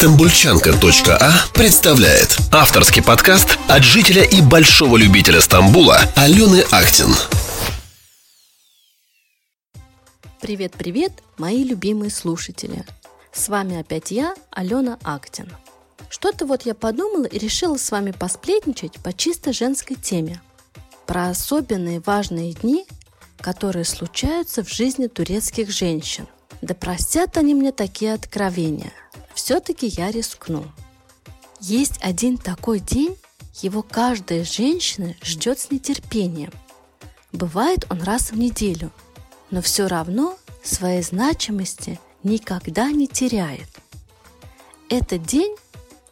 Стамбульчанка.а представляет авторский подкаст от жителя и большого любителя Стамбула Алены Актин. Привет-привет, мои любимые слушатели! С вами опять я, Алена Актин. Что-то вот я подумала и решила с вами посплетничать по чисто женской теме. Про особенные важные дни, которые случаются в жизни турецких женщин. Да простят они мне такие откровения. Все-таки я рискну. Есть один такой день, его каждая женщина ждет с нетерпением. Бывает он раз в неделю, но все равно своей значимости никогда не теряет. Это день,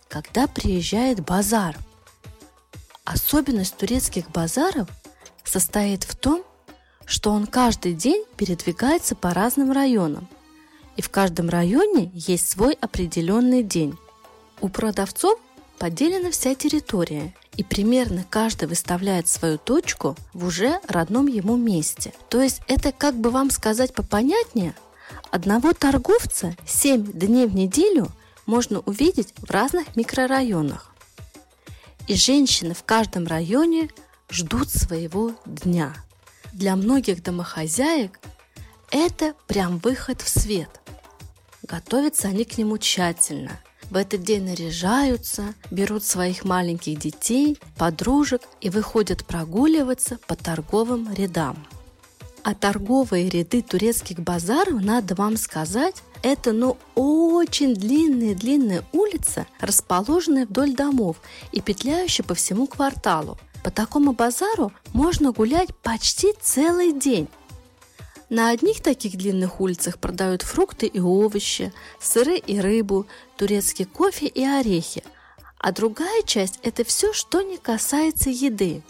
когда приезжает базар. Особенность турецких базаров состоит в том, что он каждый день передвигается по разным районам, и в каждом районе есть свой определенный день. У продавцов поделена вся территория, и примерно каждый выставляет свою точку в уже родном ему месте. То есть это, как бы вам сказать попонятнее, одного торговца 7 дней в неделю можно увидеть в разных микрорайонах. И женщины в каждом районе ждут своего дня – для многих домохозяек это прям выход в свет. Готовятся они к нему тщательно. В этот день наряжаются, берут своих маленьких детей, подружек и выходят прогуливаться по торговым рядам. А торговые ряды турецких базаров, надо вам сказать, это ну очень длинная-длинная улица, расположенная вдоль домов и петляющая по всему кварталу. По такому базару можно гулять почти целый день. На одних таких длинных улицах продают фрукты и овощи, сыры и рыбу, турецкий кофе и орехи. А другая часть – это все, что не касается еды.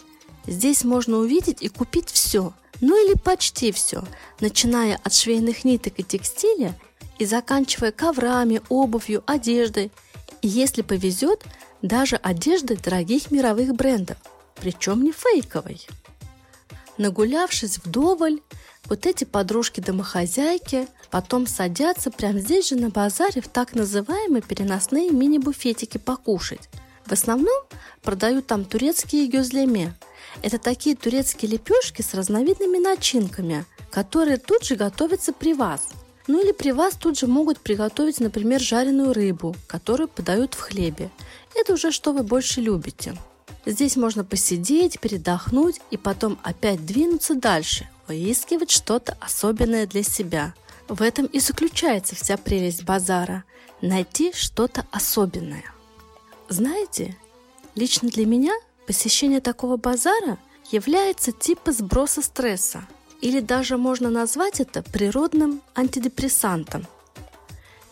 Здесь можно увидеть и купить все, ну или почти все, начиная от швейных ниток и текстиля и заканчивая коврами, обувью, одеждой. И если повезет, даже одеждой дорогих мировых брендов – причем не фейковой. Нагулявшись вдоволь, вот эти подружки-домохозяйки потом садятся прямо здесь же на базаре в так называемые переносные мини-буфетики покушать. В основном продают там турецкие гюзлеме. Это такие турецкие лепешки с разновидными начинками, которые тут же готовятся при вас. Ну или при вас тут же могут приготовить, например, жареную рыбу, которую подают в хлебе. Это уже что вы больше любите – Здесь можно посидеть, передохнуть и потом опять двинуться дальше, выискивать что-то особенное для себя. В этом и заключается вся прелесть базара – найти что-то особенное. Знаете, лично для меня посещение такого базара является типа сброса стресса, или даже можно назвать это природным антидепрессантом.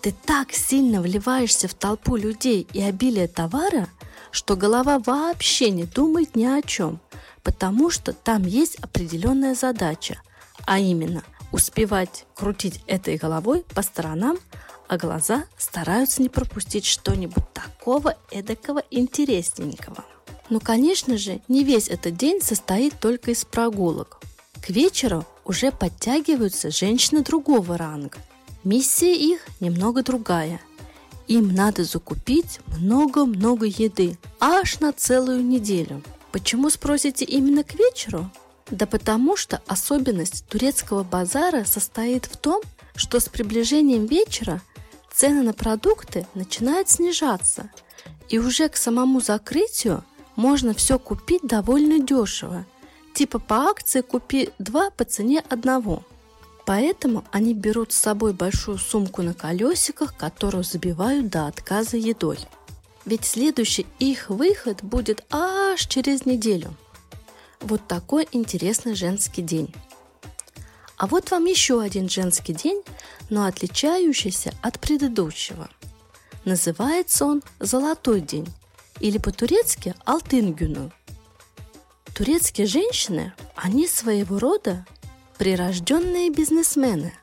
Ты так сильно вливаешься в толпу людей и обилие товара, что голова вообще не думает ни о чем, потому что там есть определенная задача, а именно успевать крутить этой головой по сторонам, а глаза стараются не пропустить что-нибудь такого эдакого интересненького. Но, конечно же, не весь этот день состоит только из прогулок. К вечеру уже подтягиваются женщины другого ранга. Миссия их немного другая – им надо закупить много-много еды, аж на целую неделю. Почему спросите именно к вечеру? Да потому что особенность турецкого базара состоит в том, что с приближением вечера цены на продукты начинают снижаться, и уже к самому закрытию можно все купить довольно дешево. Типа по акции купи два по цене одного – Поэтому они берут с собой большую сумку на колесиках, которую забивают до отказа едой. Ведь следующий их выход будет аж через неделю. Вот такой интересный женский день. А вот вам еще один женский день, но отличающийся от предыдущего. Называется он «Золотой день» или по-турецки «Алтын Турецкие женщины, они своего рода прирожденные бизнесмены.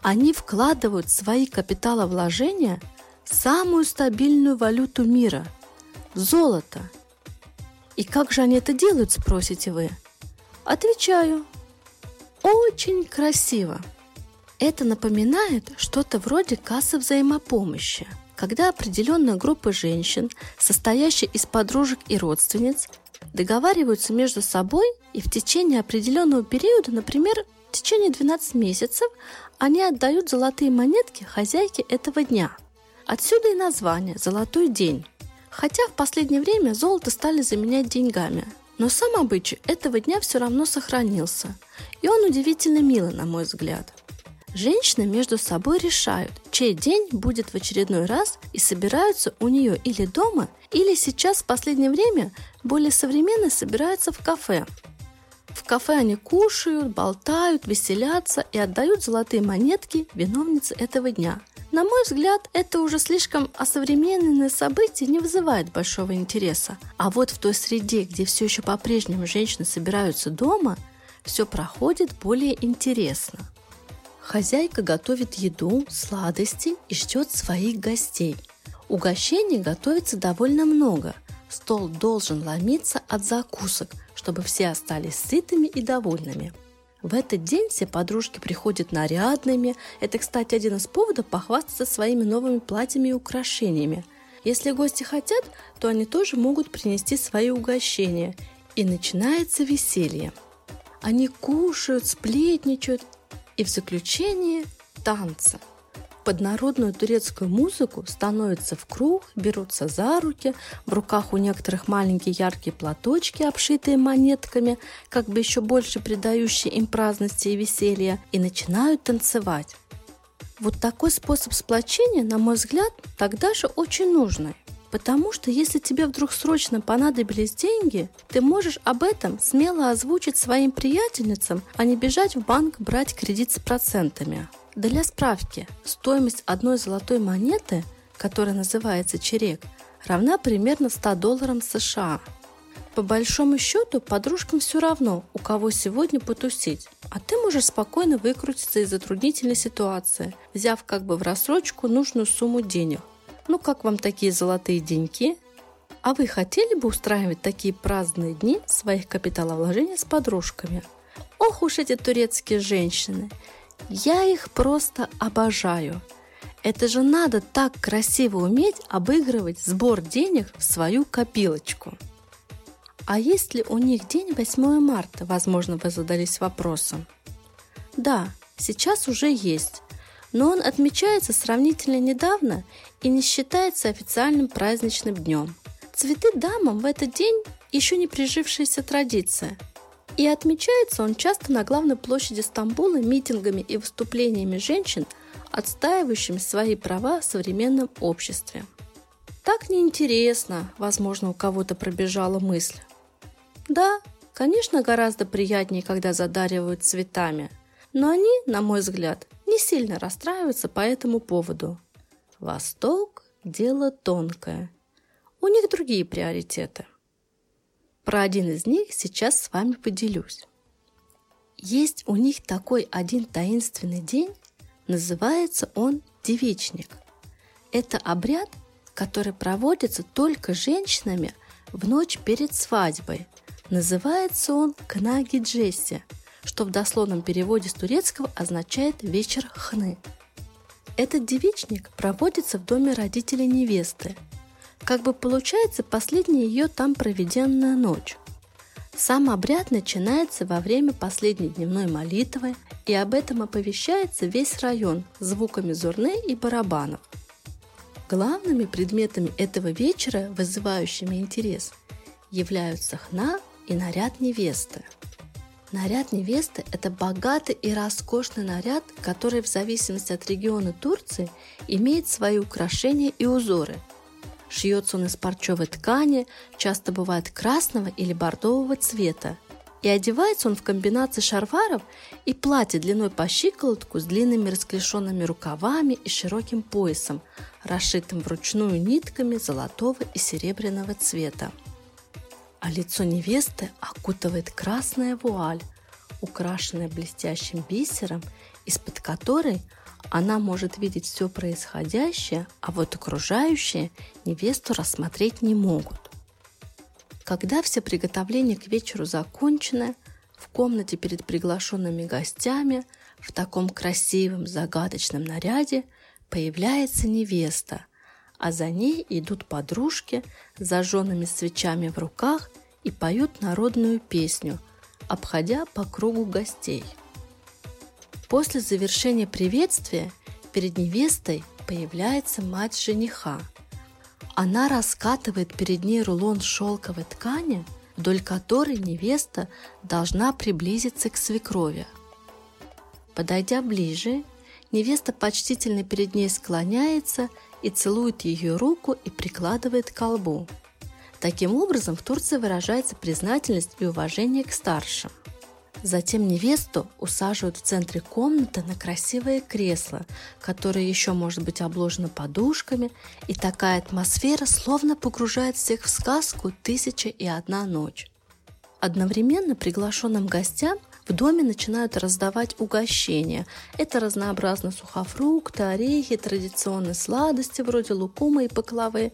Они вкладывают свои капиталовложения самую стабильную валюту мира – золото. И как же они это делают, спросите вы? Отвечаю. Очень красиво. Это напоминает что-то вроде кассы взаимопомощи, когда определенная группа женщин, состоящая из подружек и родственниц, договариваются между собой и в течение определенного периода, например, в течение 12 месяцев, они отдают золотые монетки хозяйке этого дня. Отсюда и название «Золотой день». Хотя в последнее время золото стали заменять деньгами, но сам обычай этого дня все равно сохранился, и он удивительно милый, на мой взгляд – Женщины между собой решают, чей день будет в очередной раз и собираются у нее или дома, или сейчас в последнее время более современно собираются в кафе. В кафе они кушают, болтают, веселятся и отдают золотые монетки виновнице этого дня. На мой взгляд, это уже слишком осовремененное событие не вызывает большого интереса. А вот в той среде, где все еще по-прежнему женщины собираются дома, все проходит более интересно. Хозяйка готовит еду, сладости и ждет своих гостей. Угощений готовится довольно много. Стол должен ломиться от закусок, чтобы все остались сытыми и довольными. В этот день все подружки приходят нарядными. Это, кстати, один из поводов похвастаться своими новыми платьями и украшениями. Если гости хотят, то они тоже могут принести свои угощения. И начинается веселье. Они кушают, сплетничают и в заключение танцы. Под народную турецкую музыку становятся в круг, берутся за руки, в руках у некоторых маленькие яркие платочки, обшитые монетками, как бы еще больше придающие им праздности и веселья, и начинают танцевать. Вот такой способ сплочения, на мой взгляд, тогда же очень нужный. Потому что если тебе вдруг срочно понадобились деньги, ты можешь об этом смело озвучить своим приятельницам, а не бежать в банк брать кредит с процентами. Для справки, стоимость одной золотой монеты, которая называется черек, равна примерно 100 долларам США. По большому счету, подружкам все равно, у кого сегодня потусить. А ты можешь спокойно выкрутиться из затруднительной ситуации, взяв как бы в рассрочку нужную сумму денег. Ну, как вам такие золотые деньки? А вы хотели бы устраивать такие праздные дни своих капиталовложений с подружками? Ох уж эти турецкие женщины! Я их просто обожаю. Это же надо так красиво уметь обыгрывать сбор денег в свою копилочку. А есть ли у них день 8 марта, возможно, вы задались вопросом? Да, сейчас уже есть но он отмечается сравнительно недавно и не считается официальным праздничным днем. Цветы дамам в этот день еще не прижившаяся традиция. И отмечается он часто на главной площади Стамбула митингами и выступлениями женщин, отстаивающими свои права в современном обществе. Так неинтересно, возможно, у кого-то пробежала мысль. Да, конечно, гораздо приятнее, когда задаривают цветами, но они, на мой взгляд, не сильно расстраиваются по этому поводу. Восток – дело тонкое. У них другие приоритеты. Про один из них сейчас с вами поделюсь. Есть у них такой один таинственный день, называется он девичник. Это обряд, который проводится только женщинами в ночь перед свадьбой. Называется он Кнаги Джесси – что в дословном переводе с турецкого означает «вечер хны». Этот девичник проводится в доме родителей невесты. Как бы получается последняя ее там проведенная ночь. Сам обряд начинается во время последней дневной молитвы, и об этом оповещается весь район звуками зурны и барабанов. Главными предметами этого вечера, вызывающими интерес, являются хна и наряд невесты – Наряд невесты – это богатый и роскошный наряд, который в зависимости от региона Турции имеет свои украшения и узоры. Шьется он из парчевой ткани, часто бывает красного или бордового цвета. И одевается он в комбинации шарваров и платья длиной по щиколотку с длинными расклешенными рукавами и широким поясом, расшитым вручную нитками золотого и серебряного цвета а лицо невесты окутывает красная вуаль, украшенная блестящим бисером, из-под которой она может видеть все происходящее, а вот окружающие невесту рассмотреть не могут. Когда все приготовления к вечеру закончены, в комнате перед приглашенными гостями в таком красивом загадочном наряде появляется невеста, а за ней идут подружки с зажженными свечами в руках и поют народную песню, обходя по кругу гостей. После завершения приветствия перед невестой появляется мать жениха. Она раскатывает перед ней рулон шелковой ткани, вдоль которой невеста должна приблизиться к свекрови. Подойдя ближе, невеста почтительно перед ней склоняется и целует ее руку и прикладывает к колбу. Таким образом, в Турции выражается признательность и уважение к старшим. Затем невесту усаживают в центре комнаты на красивое кресло, которое еще может быть обложено подушками, и такая атмосфера словно погружает всех в сказку «Тысяча и одна ночь». Одновременно приглашенным гостям в доме начинают раздавать угощения. Это разнообразно сухофрукты, орехи, традиционные сладости вроде лукума и паклавы.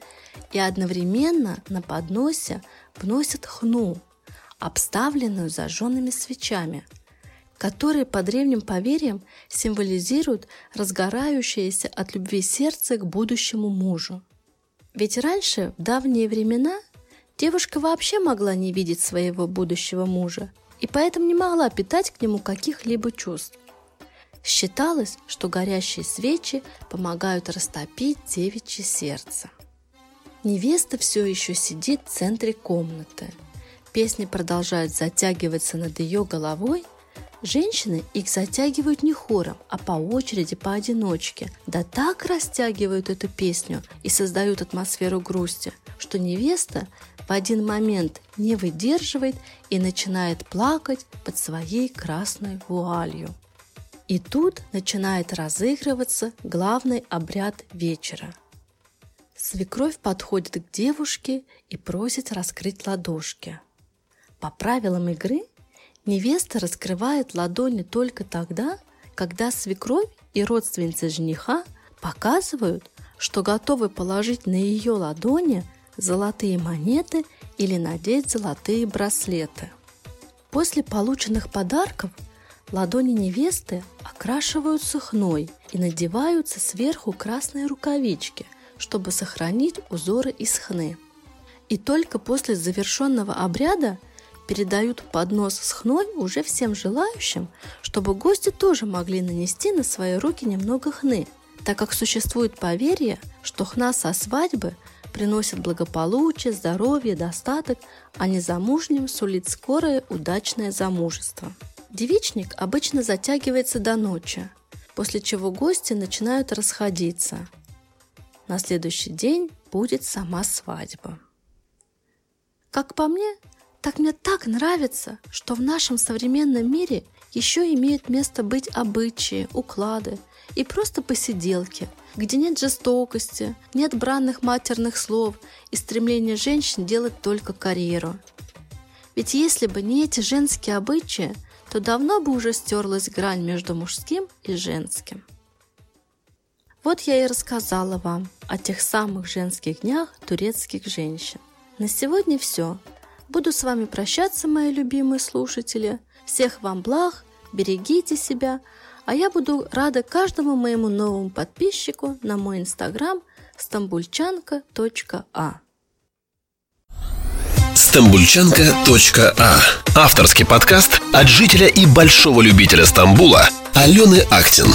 И одновременно на подносе вносят хну – обставленную зажженными свечами, которые по древним поверьям символизируют разгорающееся от любви сердце к будущему мужу. Ведь раньше, в давние времена, девушка вообще могла не видеть своего будущего мужа и поэтому не могла питать к нему каких-либо чувств. Считалось, что горящие свечи помогают растопить девичье сердце. Невеста все еще сидит в центре комнаты – песни продолжают затягиваться над ее головой, женщины их затягивают не хором, а по очереди, поодиночке. Да так растягивают эту песню и создают атмосферу грусти, что невеста в один момент не выдерживает и начинает плакать под своей красной вуалью. И тут начинает разыгрываться главный обряд вечера. Свекровь подходит к девушке и просит раскрыть ладошки – по правилам игры невеста раскрывает ладони только тогда, когда свекровь и родственницы жениха показывают, что готовы положить на ее ладони золотые монеты или надеть золотые браслеты. После полученных подарков ладони невесты окрашиваются хной и надеваются сверху красные рукавички, чтобы сохранить узоры из хны. И только после завершенного обряда передают поднос с хной уже всем желающим, чтобы гости тоже могли нанести на свои руки немного хны, так как существует поверье, что хна со свадьбы приносит благополучие, здоровье, достаток, а незамужним сулит скорое удачное замужество. Девичник обычно затягивается до ночи, после чего гости начинают расходиться. На следующий день будет сама свадьба. Как по мне, так мне так нравится, что в нашем современном мире еще имеют место быть обычаи, уклады и просто посиделки, где нет жестокости, нет бранных матерных слов и стремления женщин делать только карьеру. Ведь если бы не эти женские обычаи, то давно бы уже стерлась грань между мужским и женским. Вот я и рассказала вам о тех самых женских днях турецких женщин. На сегодня все. Буду с вами прощаться, мои любимые слушатели. Всех вам благ, берегите себя, а я буду рада каждому моему новому подписчику на мой инстаграм стамбульчанка.а. Стамбульчанка.а Авторский подкаст от жителя и большого любителя Стамбула Алены Актин.